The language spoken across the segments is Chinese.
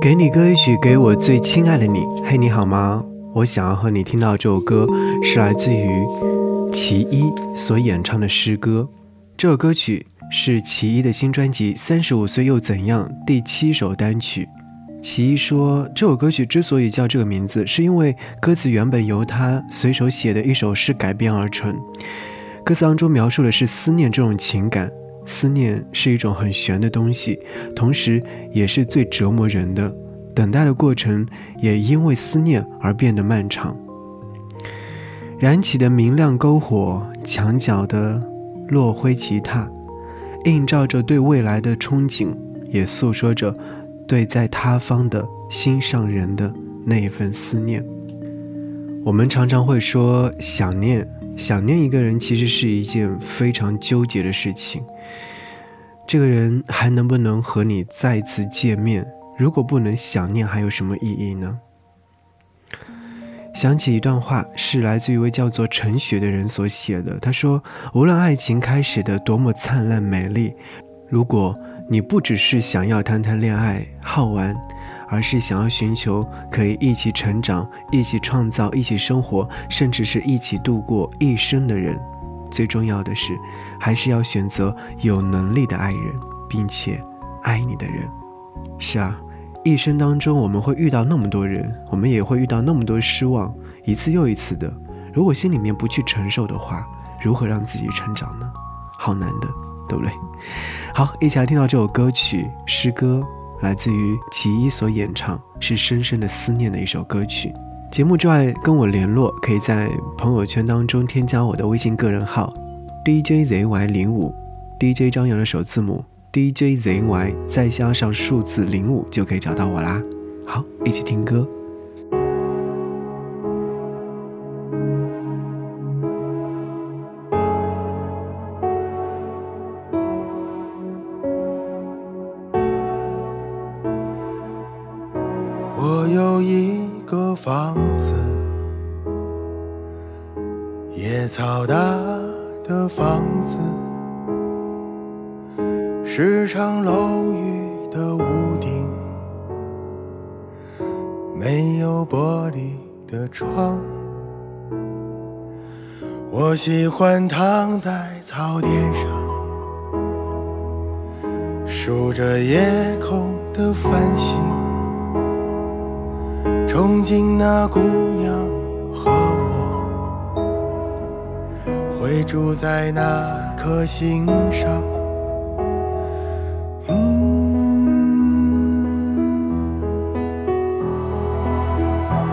给你歌一曲，给我最亲爱的你。嘿，你好吗？我想要和你听到这首歌，是来自于其一所演唱的诗歌。这首歌曲是其一的新专辑《三十五岁又怎样》第七首单曲。其一说，这首歌曲之所以叫这个名字，是因为歌词原本由他随手写的一首诗改编而成。歌词当中描述的是思念这种情感，思念是一种很玄的东西，同时也是最折磨人的。等待的过程也因为思念而变得漫长。燃起的明亮篝火，墙角的落灰吉他，映照着对未来的憧憬，也诉说着对在他方的心上人的那一份思念。我们常常会说想念。想念一个人其实是一件非常纠结的事情。这个人还能不能和你再次见面？如果不能想念，还有什么意义呢？想起一段话，是来自一位叫做陈雪的人所写的。他说：“无论爱情开始的多么灿烂美丽，如果你不只是想要谈谈恋爱好玩。”而是想要寻求可以一起成长、一起创造、一起生活，甚至是一起度过一生的人。最重要的是，还是要选择有能力的爱人，并且爱你的人。是啊，一生当中我们会遇到那么多人，我们也会遇到那么多失望，一次又一次的。如果心里面不去承受的话，如何让自己成长呢？好难的，对不对？好，一起来听到这首歌曲诗歌。来自于其一所演唱，是深深的思念的一首歌曲。节目之外跟我联络，可以在朋友圈当中添加我的微信个人号 DJZY 零五，DJ 张扬的首字母 DJZY 再加上数字零五就可以找到我啦。好，一起听歌。有一个房子，野草大的房子，是长楼宇的屋顶，没有玻璃的窗。我喜欢躺在草垫上，数着夜空的繁星。憧憬那姑娘和我会住在那颗星上。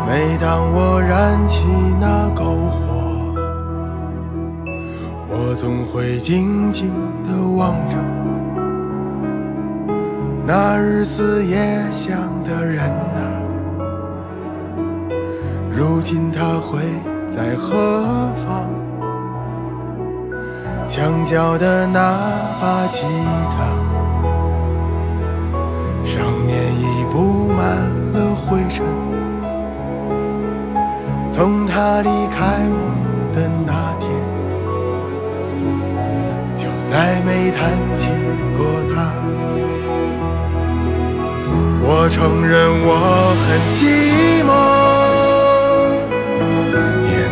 每当我燃起那篝火，我总会静静地望着那日思夜想的人啊。如今他会在何方？墙角的那把吉他，上面已布满了灰尘。从他离开我的那天，就再没弹起过它。我承认我很寂寞。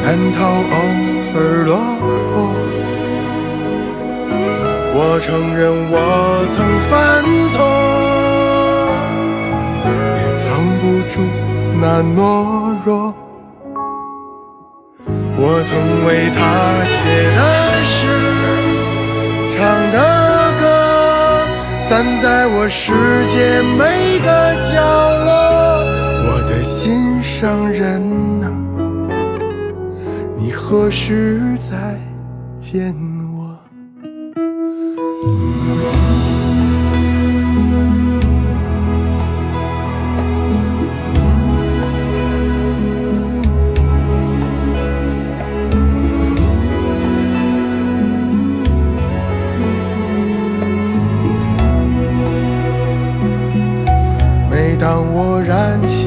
难逃偶尔落魄，我承认我曾犯错，也藏不住那懦弱。我曾为他写的诗，唱的歌，散在我世界每个角落。我的心上人。何时再见我？每当我燃起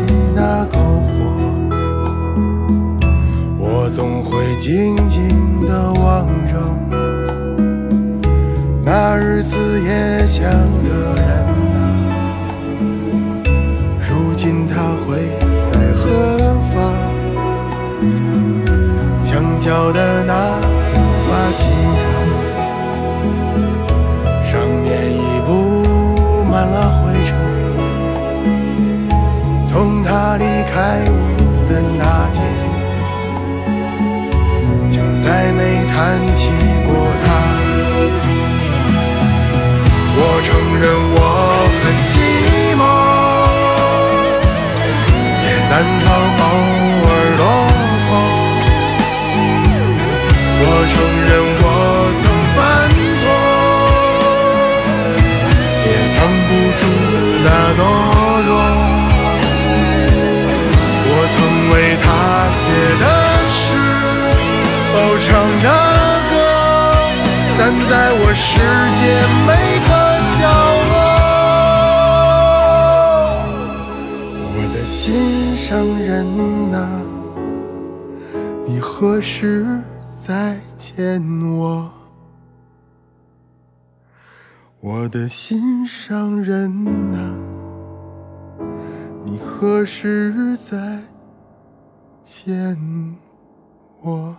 静静地望着那日子也想我承认我曾犯错，也藏不住那懦弱。我曾为她写的诗，哦唱的歌，散在我世界每个角落。我的心上人呐，你何时？再见我？我的心上人啊、你何时再见我？